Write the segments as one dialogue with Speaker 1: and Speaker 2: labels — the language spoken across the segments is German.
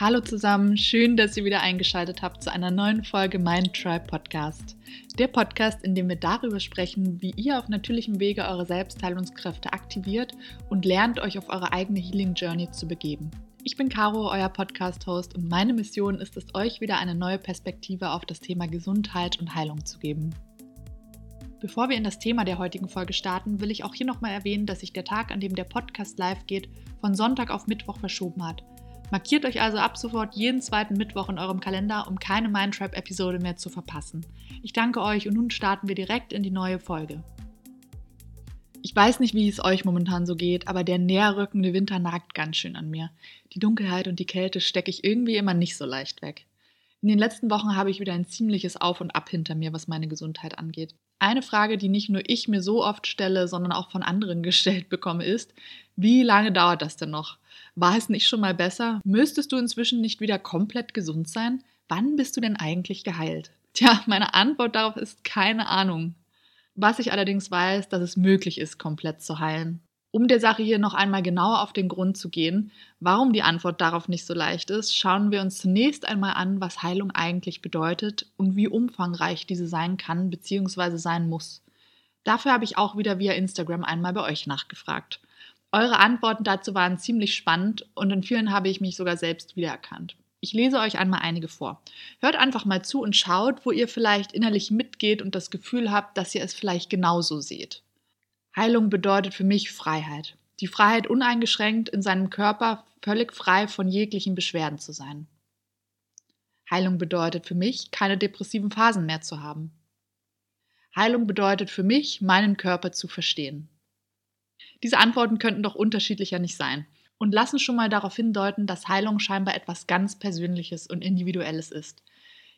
Speaker 1: Hallo zusammen, schön, dass ihr wieder eingeschaltet habt zu einer neuen Folge Mind Tribe Podcast. Der Podcast, in dem wir darüber sprechen, wie ihr auf natürlichem Wege eure Selbstheilungskräfte aktiviert und lernt, euch auf eure eigene Healing Journey zu begeben. Ich bin Caro, euer Podcast-Host und meine Mission ist es, euch wieder eine neue Perspektive auf das Thema Gesundheit und Heilung zu geben. Bevor wir in das Thema der heutigen Folge starten, will ich auch hier nochmal erwähnen, dass sich der Tag, an dem der Podcast live geht, von Sonntag auf Mittwoch verschoben hat. Markiert euch also ab sofort jeden zweiten Mittwoch in eurem Kalender, um keine Mindtrap-Episode mehr zu verpassen. Ich danke euch und nun starten wir direkt in die neue Folge. Ich weiß nicht, wie es euch momentan so geht, aber der näherrückende Winter nagt ganz schön an mir. Die Dunkelheit und die Kälte stecke ich irgendwie immer nicht so leicht weg. In den letzten Wochen habe ich wieder ein ziemliches Auf und Ab hinter mir, was meine Gesundheit angeht. Eine Frage, die nicht nur ich mir so oft stelle, sondern auch von anderen gestellt bekomme, ist, wie lange dauert das denn noch? War es nicht schon mal besser? Müsstest du inzwischen nicht wieder komplett gesund sein? Wann bist du denn eigentlich geheilt? Tja, meine Antwort darauf ist keine Ahnung. Was ich allerdings weiß, dass es möglich ist, komplett zu heilen. Um der Sache hier noch einmal genauer auf den Grund zu gehen, warum die Antwort darauf nicht so leicht ist, schauen wir uns zunächst einmal an, was Heilung eigentlich bedeutet und wie umfangreich diese sein kann bzw. sein muss. Dafür habe ich auch wieder via Instagram einmal bei euch nachgefragt. Eure Antworten dazu waren ziemlich spannend und in vielen habe ich mich sogar selbst wiedererkannt. Ich lese euch einmal einige vor. Hört einfach mal zu und schaut, wo ihr vielleicht innerlich mitgeht und das Gefühl habt, dass ihr es vielleicht genauso seht. Heilung bedeutet für mich Freiheit. Die Freiheit, uneingeschränkt in seinem Körper völlig frei von jeglichen Beschwerden zu sein. Heilung bedeutet für mich, keine depressiven Phasen mehr zu haben. Heilung bedeutet für mich, meinen Körper zu verstehen. Diese Antworten könnten doch unterschiedlicher nicht sein und lassen schon mal darauf hindeuten, dass Heilung scheinbar etwas ganz Persönliches und Individuelles ist,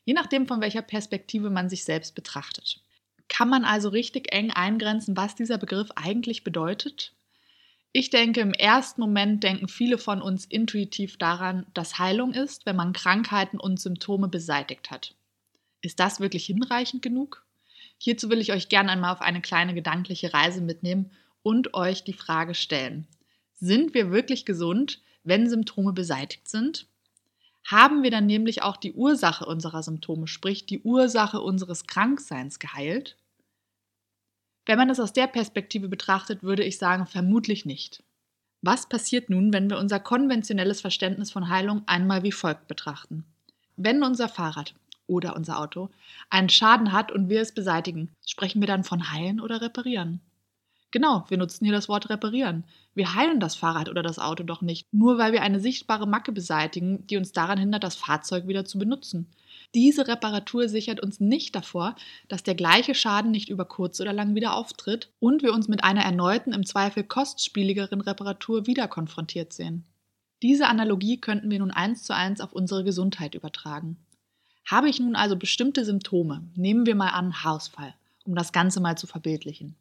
Speaker 1: je nachdem, von welcher Perspektive man sich selbst betrachtet. Kann man also richtig eng eingrenzen, was dieser Begriff eigentlich bedeutet? Ich denke, im ersten Moment denken viele von uns intuitiv daran, dass Heilung ist, wenn man Krankheiten und Symptome beseitigt hat. Ist das wirklich hinreichend genug? Hierzu will ich euch gerne einmal auf eine kleine gedankliche Reise mitnehmen und euch die Frage stellen. Sind wir wirklich gesund, wenn Symptome beseitigt sind? Haben wir dann nämlich auch die Ursache unserer Symptome, sprich die Ursache unseres Krankseins geheilt? Wenn man es aus der Perspektive betrachtet, würde ich sagen, vermutlich nicht. Was passiert nun, wenn wir unser konventionelles Verständnis von Heilung einmal wie folgt betrachten? Wenn unser Fahrrad oder unser Auto einen Schaden hat und wir es beseitigen, sprechen wir dann von heilen oder reparieren? Genau, wir nutzen hier das Wort reparieren. Wir heilen das Fahrrad oder das Auto doch nicht, nur weil wir eine sichtbare Macke beseitigen, die uns daran hindert, das Fahrzeug wieder zu benutzen. Diese Reparatur sichert uns nicht davor, dass der gleiche Schaden nicht über kurz oder lang wieder auftritt und wir uns mit einer erneuten, im Zweifel kostspieligeren Reparatur wieder konfrontiert sehen. Diese Analogie könnten wir nun eins zu eins auf unsere Gesundheit übertragen. Habe ich nun also bestimmte Symptome, nehmen wir mal an Haarausfall, um das Ganze mal zu verbildlichen.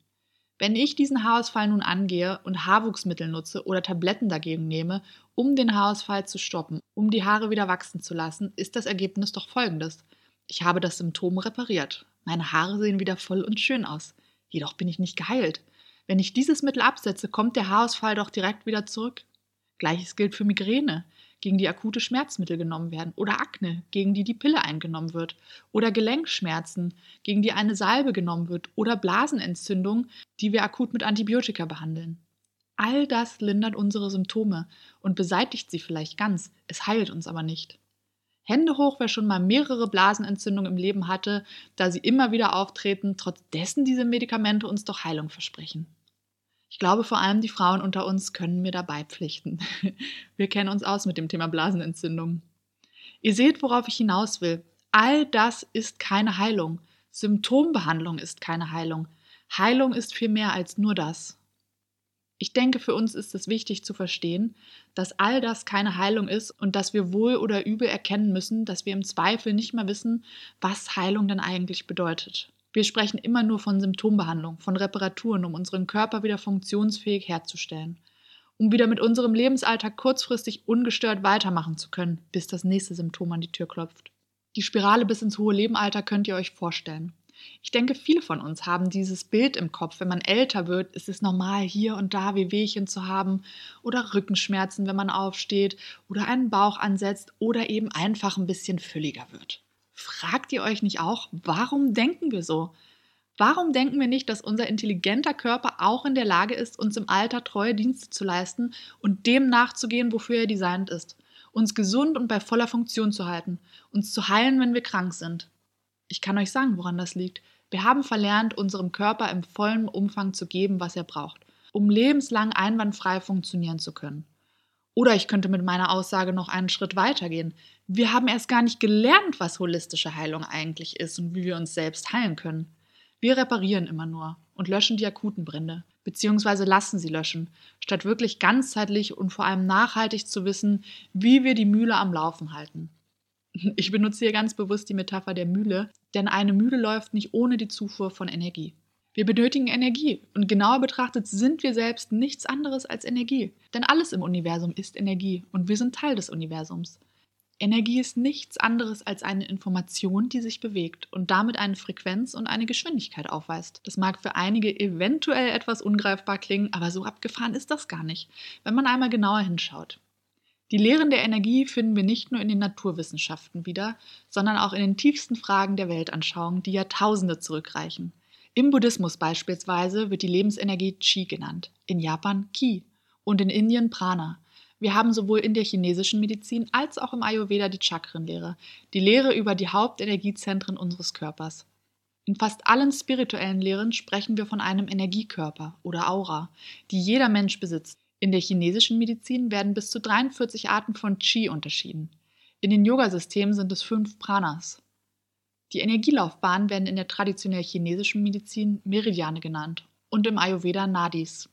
Speaker 1: Wenn ich diesen Haarausfall nun angehe und Haarwuchsmittel nutze oder Tabletten dagegen nehme, um den Haarausfall zu stoppen, um die Haare wieder wachsen zu lassen, ist das Ergebnis doch folgendes. Ich habe das Symptom repariert. Meine Haare sehen wieder voll und schön aus. Jedoch bin ich nicht geheilt. Wenn ich dieses Mittel absetze, kommt der Haarausfall doch direkt wieder zurück. Gleiches gilt für Migräne gegen die akute Schmerzmittel genommen werden, oder Akne, gegen die die Pille eingenommen wird, oder Gelenkschmerzen, gegen die eine Salbe genommen wird, oder Blasenentzündung, die wir akut mit Antibiotika behandeln. All das lindert unsere Symptome und beseitigt sie vielleicht ganz, es heilt uns aber nicht. Hände hoch, wer schon mal mehrere Blasenentzündungen im Leben hatte, da sie immer wieder auftreten, trotz dessen diese Medikamente uns doch Heilung versprechen. Ich glaube, vor allem die Frauen unter uns können mir dabei pflichten. Wir kennen uns aus mit dem Thema Blasenentzündung. Ihr seht, worauf ich hinaus will. All das ist keine Heilung. Symptombehandlung ist keine Heilung. Heilung ist viel mehr als nur das. Ich denke, für uns ist es wichtig zu verstehen, dass all das keine Heilung ist und dass wir wohl oder übel erkennen müssen, dass wir im Zweifel nicht mehr wissen, was Heilung denn eigentlich bedeutet. Wir sprechen immer nur von Symptombehandlung, von Reparaturen, um unseren Körper wieder funktionsfähig herzustellen, um wieder mit unserem Lebensalltag kurzfristig ungestört weitermachen zu können, bis das nächste Symptom an die Tür klopft. Die Spirale bis ins hohe Lebenalter könnt ihr euch vorstellen. Ich denke, viele von uns haben dieses Bild im Kopf. Wenn man älter wird, ist es normal, hier und da Wehwehchen zu haben oder Rückenschmerzen, wenn man aufsteht oder einen Bauch ansetzt oder eben einfach ein bisschen fülliger wird. Fragt ihr euch nicht auch, warum denken wir so? Warum denken wir nicht, dass unser intelligenter Körper auch in der Lage ist, uns im Alter treue Dienste zu leisten und dem nachzugehen, wofür er designt ist? Uns gesund und bei voller Funktion zu halten, uns zu heilen, wenn wir krank sind. Ich kann euch sagen, woran das liegt. Wir haben verlernt, unserem Körper im vollen Umfang zu geben, was er braucht, um lebenslang einwandfrei funktionieren zu können. Oder ich könnte mit meiner Aussage noch einen Schritt weiter gehen. Wir haben erst gar nicht gelernt, was holistische Heilung eigentlich ist und wie wir uns selbst heilen können. Wir reparieren immer nur und löschen die akuten Brände, beziehungsweise lassen sie löschen, statt wirklich ganzheitlich und vor allem nachhaltig zu wissen, wie wir die Mühle am Laufen halten. Ich benutze hier ganz bewusst die Metapher der Mühle, denn eine Mühle läuft nicht ohne die Zufuhr von Energie. Wir benötigen Energie und genauer betrachtet sind wir selbst nichts anderes als Energie. Denn alles im Universum ist Energie und wir sind Teil des Universums. Energie ist nichts anderes als eine Information, die sich bewegt und damit eine Frequenz und eine Geschwindigkeit aufweist. Das mag für einige eventuell etwas ungreifbar klingen, aber so abgefahren ist das gar nicht, wenn man einmal genauer hinschaut. Die Lehren der Energie finden wir nicht nur in den Naturwissenschaften wieder, sondern auch in den tiefsten Fragen der Weltanschauung, die Jahrtausende zurückreichen. Im Buddhismus beispielsweise wird die Lebensenergie Qi genannt, in Japan Ki und in Indien Prana. Wir haben sowohl in der chinesischen Medizin als auch im Ayurveda die Chakrenlehre, die Lehre über die Hauptenergiezentren unseres Körpers. In fast allen spirituellen Lehren sprechen wir von einem Energiekörper oder Aura, die jeder Mensch besitzt. In der chinesischen Medizin werden bis zu 43 Arten von Qi unterschieden. In den Yogasystemen sind es fünf Pranas. Die Energielaufbahnen werden in der traditionell chinesischen Medizin Meridiane genannt und im Ayurveda Nadis.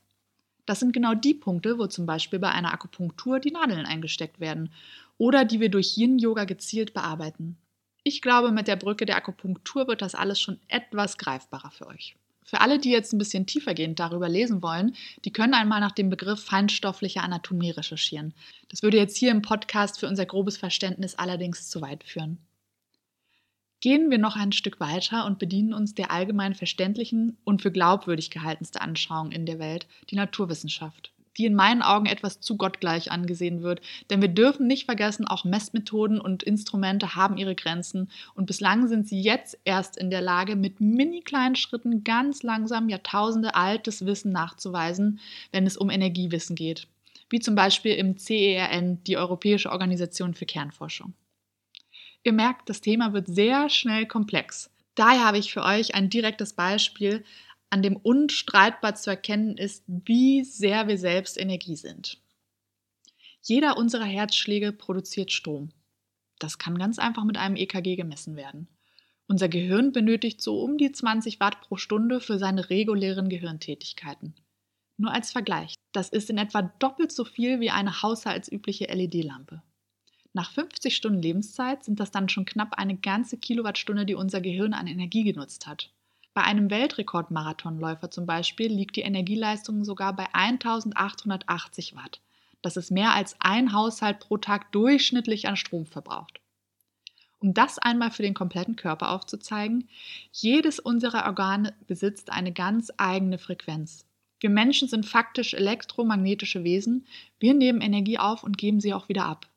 Speaker 1: Das sind genau die Punkte, wo zum Beispiel bei einer Akupunktur die Nadeln eingesteckt werden oder die wir durch Yin-Yoga gezielt bearbeiten. Ich glaube, mit der Brücke der Akupunktur wird das alles schon etwas greifbarer für euch. Für alle, die jetzt ein bisschen tiefergehend darüber lesen wollen, die können einmal nach dem Begriff feinstoffliche Anatomie recherchieren. Das würde jetzt hier im Podcast für unser grobes Verständnis allerdings zu weit führen. Gehen wir noch ein Stück weiter und bedienen uns der allgemein verständlichen und für glaubwürdig gehaltenste Anschauung in der Welt, die Naturwissenschaft die in meinen Augen etwas zu gottgleich angesehen wird. Denn wir dürfen nicht vergessen, auch Messmethoden und Instrumente haben ihre Grenzen und bislang sind sie jetzt erst in der Lage, mit mini kleinen Schritten ganz langsam Jahrtausende altes Wissen nachzuweisen, wenn es um Energiewissen geht. Wie zum Beispiel im CERN, die Europäische Organisation für Kernforschung. Ihr merkt, das Thema wird sehr schnell komplex. Daher habe ich für euch ein direktes Beispiel, an dem unstreitbar zu erkennen ist, wie sehr wir selbst Energie sind. Jeder unserer Herzschläge produziert Strom. Das kann ganz einfach mit einem EKG gemessen werden. Unser Gehirn benötigt so um die 20 Watt pro Stunde für seine regulären Gehirntätigkeiten. Nur als Vergleich, das ist in etwa doppelt so viel wie eine haushaltsübliche LED-Lampe. Nach 50 Stunden Lebenszeit sind das dann schon knapp eine ganze Kilowattstunde, die unser Gehirn an Energie genutzt hat. Bei einem Weltrekordmarathonläufer zum Beispiel liegt die Energieleistung sogar bei 1880 Watt. Das ist mehr als ein Haushalt pro Tag durchschnittlich an Strom verbraucht. Um das einmal für den kompletten Körper aufzuzeigen, jedes unserer Organe besitzt eine ganz eigene Frequenz. Wir Menschen sind faktisch elektromagnetische Wesen, wir nehmen Energie auf und geben sie auch wieder ab.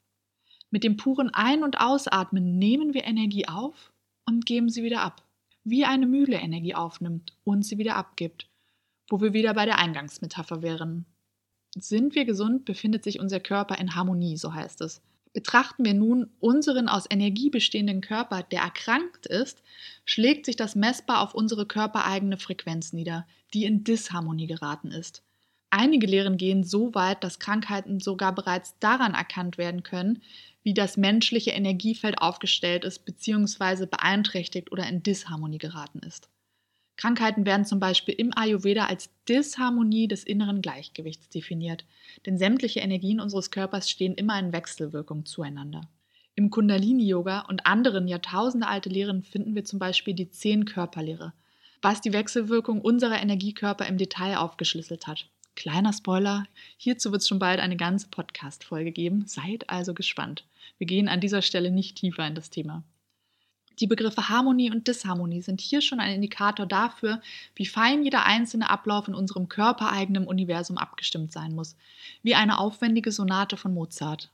Speaker 1: Mit dem puren Ein- und Ausatmen nehmen wir Energie auf und geben sie wieder ab wie eine Mühle Energie aufnimmt und sie wieder abgibt, wo wir wieder bei der Eingangsmetapher wären. Sind wir gesund, befindet sich unser Körper in Harmonie, so heißt es. Betrachten wir nun unseren aus Energie bestehenden Körper, der erkrankt ist, schlägt sich das messbar auf unsere körpereigene Frequenz nieder, die in Disharmonie geraten ist. Einige Lehren gehen so weit, dass Krankheiten sogar bereits daran erkannt werden können, wie das menschliche Energiefeld aufgestellt ist bzw. beeinträchtigt oder in Disharmonie geraten ist. Krankheiten werden zum Beispiel im Ayurveda als Disharmonie des inneren Gleichgewichts definiert, denn sämtliche Energien unseres Körpers stehen immer in Wechselwirkung zueinander. Im Kundalini-Yoga und anderen jahrtausendealte Lehren finden wir zum Beispiel die Zehn-Körperlehre, was die Wechselwirkung unserer Energiekörper im Detail aufgeschlüsselt hat. Kleiner Spoiler, hierzu wird es schon bald eine ganze Podcast-Folge geben, seid also gespannt. Wir gehen an dieser Stelle nicht tiefer in das Thema. Die Begriffe Harmonie und Disharmonie sind hier schon ein Indikator dafür, wie fein jeder einzelne Ablauf in unserem körpereigenen Universum abgestimmt sein muss, wie eine aufwendige Sonate von Mozart.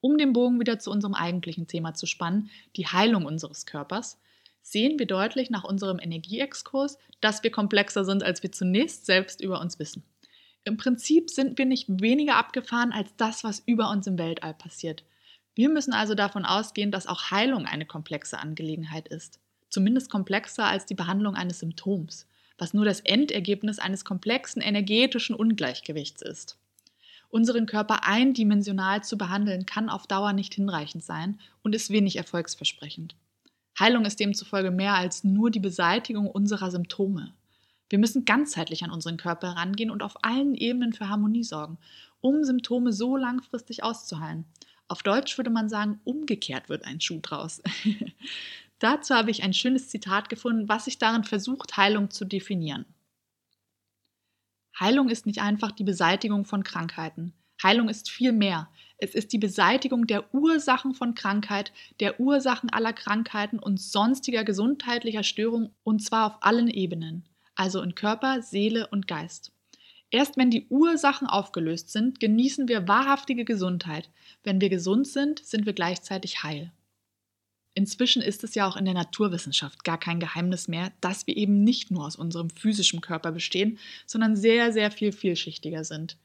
Speaker 1: Um den Bogen wieder zu unserem eigentlichen Thema zu spannen, die Heilung unseres Körpers, sehen wir deutlich nach unserem Energieexkurs, dass wir komplexer sind, als wir zunächst selbst über uns wissen. Im Prinzip sind wir nicht weniger abgefahren als das, was über uns im Weltall passiert. Wir müssen also davon ausgehen, dass auch Heilung eine komplexe Angelegenheit ist. Zumindest komplexer als die Behandlung eines Symptoms, was nur das Endergebnis eines komplexen energetischen Ungleichgewichts ist. Unseren Körper eindimensional zu behandeln, kann auf Dauer nicht hinreichend sein und ist wenig erfolgsversprechend. Heilung ist demzufolge mehr als nur die Beseitigung unserer Symptome. Wir müssen ganzheitlich an unseren Körper herangehen und auf allen Ebenen für Harmonie sorgen, um Symptome so langfristig auszuheilen. Auf Deutsch würde man sagen, umgekehrt wird ein Schuh draus. Dazu habe ich ein schönes Zitat gefunden, was sich darin versucht, Heilung zu definieren. Heilung ist nicht einfach die Beseitigung von Krankheiten. Heilung ist viel mehr. Es ist die Beseitigung der Ursachen von Krankheit, der Ursachen aller Krankheiten und sonstiger gesundheitlicher Störungen und zwar auf allen Ebenen, also in Körper, Seele und Geist. Erst wenn die Ursachen aufgelöst sind, genießen wir wahrhaftige Gesundheit. Wenn wir gesund sind, sind wir gleichzeitig heil. Inzwischen ist es ja auch in der Naturwissenschaft gar kein Geheimnis mehr, dass wir eben nicht nur aus unserem physischen Körper bestehen, sondern sehr, sehr viel vielschichtiger sind.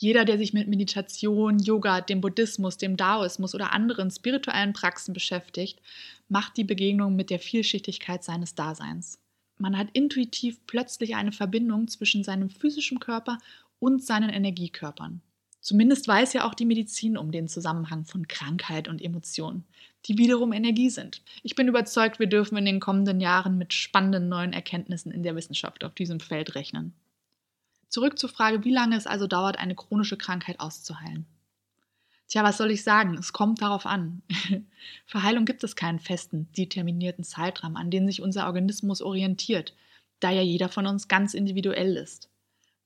Speaker 1: Jeder, der sich mit Meditation, Yoga, dem Buddhismus, dem Daoismus oder anderen spirituellen Praxen beschäftigt, macht die Begegnung mit der Vielschichtigkeit seines Daseins. Man hat intuitiv plötzlich eine Verbindung zwischen seinem physischen Körper und seinen Energiekörpern. Zumindest weiß ja auch die Medizin um den Zusammenhang von Krankheit und Emotionen, die wiederum Energie sind. Ich bin überzeugt, wir dürfen in den kommenden Jahren mit spannenden neuen Erkenntnissen in der Wissenschaft auf diesem Feld rechnen. Zurück zur Frage, wie lange es also dauert, eine chronische Krankheit auszuheilen. Tja, was soll ich sagen? Es kommt darauf an. Für Heilung gibt es keinen festen, determinierten Zeitrahmen, an den sich unser Organismus orientiert, da ja jeder von uns ganz individuell ist.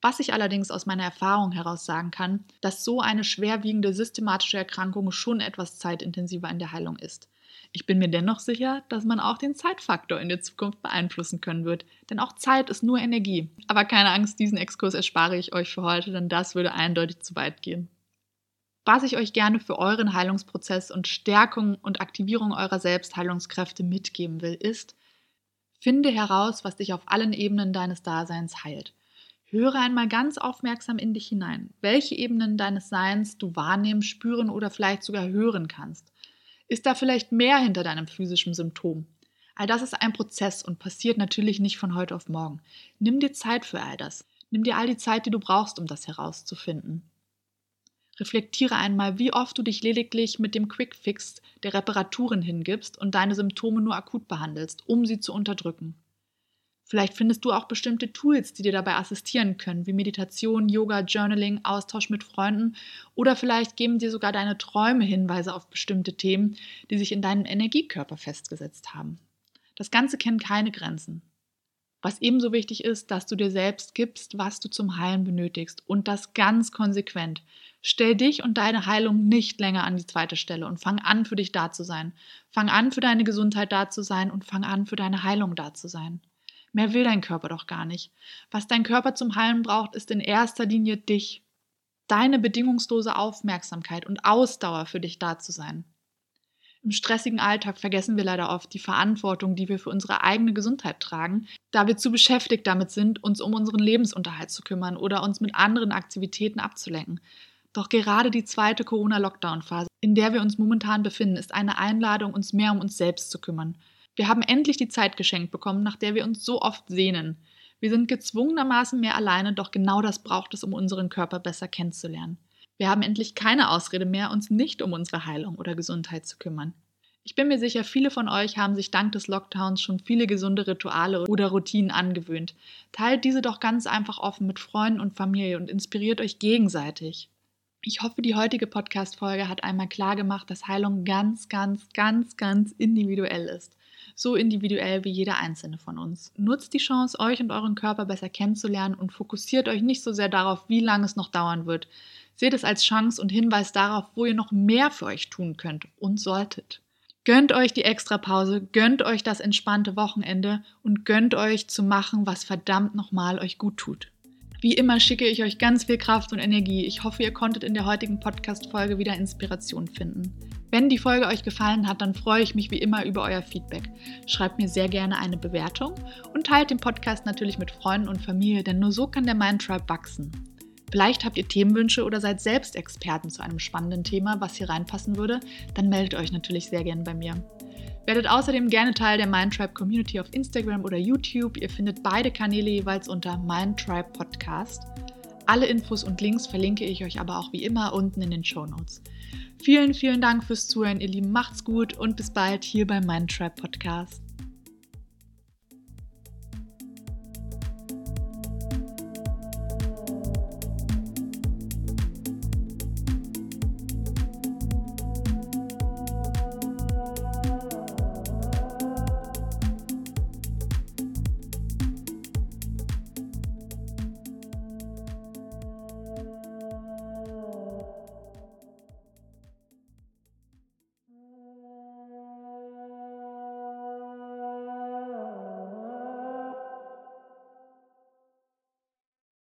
Speaker 1: Was ich allerdings aus meiner Erfahrung heraus sagen kann, dass so eine schwerwiegende systematische Erkrankung schon etwas zeitintensiver in der Heilung ist. Ich bin mir dennoch sicher, dass man auch den Zeitfaktor in der Zukunft beeinflussen können wird, denn auch Zeit ist nur Energie. Aber keine Angst, diesen Exkurs erspare ich euch für heute, denn das würde eindeutig zu weit gehen. Was ich euch gerne für euren Heilungsprozess und Stärkung und Aktivierung eurer Selbstheilungskräfte mitgeben will, ist, finde heraus, was dich auf allen Ebenen deines Daseins heilt. Höre einmal ganz aufmerksam in dich hinein, welche Ebenen deines Seins du wahrnehmen, spüren oder vielleicht sogar hören kannst. Ist da vielleicht mehr hinter deinem physischen Symptom? All das ist ein Prozess und passiert natürlich nicht von heute auf morgen. Nimm dir Zeit für all das. Nimm dir all die Zeit, die du brauchst, um das herauszufinden. Reflektiere einmal, wie oft du dich lediglich mit dem Quickfix der Reparaturen hingibst und deine Symptome nur akut behandelst, um sie zu unterdrücken. Vielleicht findest du auch bestimmte Tools, die dir dabei assistieren können, wie Meditation, Yoga, Journaling, Austausch mit Freunden oder vielleicht geben dir sogar deine Träume Hinweise auf bestimmte Themen, die sich in deinem Energiekörper festgesetzt haben. Das Ganze kennt keine Grenzen. Was ebenso wichtig ist, dass du dir selbst gibst, was du zum Heilen benötigst und das ganz konsequent. Stell dich und deine Heilung nicht länger an die zweite Stelle und fang an, für dich da zu sein. Fang an, für deine Gesundheit da zu sein und fang an, für deine Heilung da zu sein. Mehr will dein Körper doch gar nicht. Was dein Körper zum Heilen braucht, ist in erster Linie dich. Deine bedingungslose Aufmerksamkeit und Ausdauer für dich da zu sein. Im stressigen Alltag vergessen wir leider oft die Verantwortung, die wir für unsere eigene Gesundheit tragen, da wir zu beschäftigt damit sind, uns um unseren Lebensunterhalt zu kümmern oder uns mit anderen Aktivitäten abzulenken. Doch gerade die zweite Corona-Lockdown-Phase, in der wir uns momentan befinden, ist eine Einladung, uns mehr um uns selbst zu kümmern. Wir haben endlich die Zeit geschenkt bekommen, nach der wir uns so oft sehnen. Wir sind gezwungenermaßen mehr alleine, doch genau das braucht es, um unseren Körper besser kennenzulernen. Wir haben endlich keine Ausrede mehr, uns nicht um unsere Heilung oder Gesundheit zu kümmern. Ich bin mir sicher, viele von euch haben sich dank des Lockdowns schon viele gesunde Rituale oder Routinen angewöhnt. Teilt diese doch ganz einfach offen mit Freunden und Familie und inspiriert euch gegenseitig. Ich hoffe, die heutige Podcast-Folge hat einmal klar gemacht, dass Heilung ganz, ganz, ganz, ganz individuell ist. So individuell wie jeder einzelne von uns. Nutzt die Chance, euch und euren Körper besser kennenzulernen und fokussiert euch nicht so sehr darauf, wie lange es noch dauern wird. Seht es als Chance und Hinweis darauf, wo ihr noch mehr für euch tun könnt und solltet. Gönnt euch die Extrapause, gönnt euch das entspannte Wochenende und gönnt euch zu machen, was verdammt nochmal euch gut tut. Wie immer schicke ich euch ganz viel Kraft und Energie. Ich hoffe, ihr konntet in der heutigen Podcast-Folge wieder Inspiration finden. Wenn die Folge euch gefallen hat, dann freue ich mich wie immer über euer Feedback. Schreibt mir sehr gerne eine Bewertung und teilt den Podcast natürlich mit Freunden und Familie, denn nur so kann der Mind Tribe wachsen. Vielleicht habt ihr Themenwünsche oder seid selbst Experten zu einem spannenden Thema, was hier reinpassen würde, dann meldet euch natürlich sehr gerne bei mir. Werdet außerdem gerne Teil der Mindtribe Community auf Instagram oder YouTube. Ihr findet beide Kanäle jeweils unter Mindtribe Podcast. Alle Infos und Links verlinke ich euch aber auch wie immer unten in den Show Notes. Vielen, vielen Dank fürs Zuhören, ihr Lieben. Macht's gut und bis bald hier beim Mindtribe Podcast.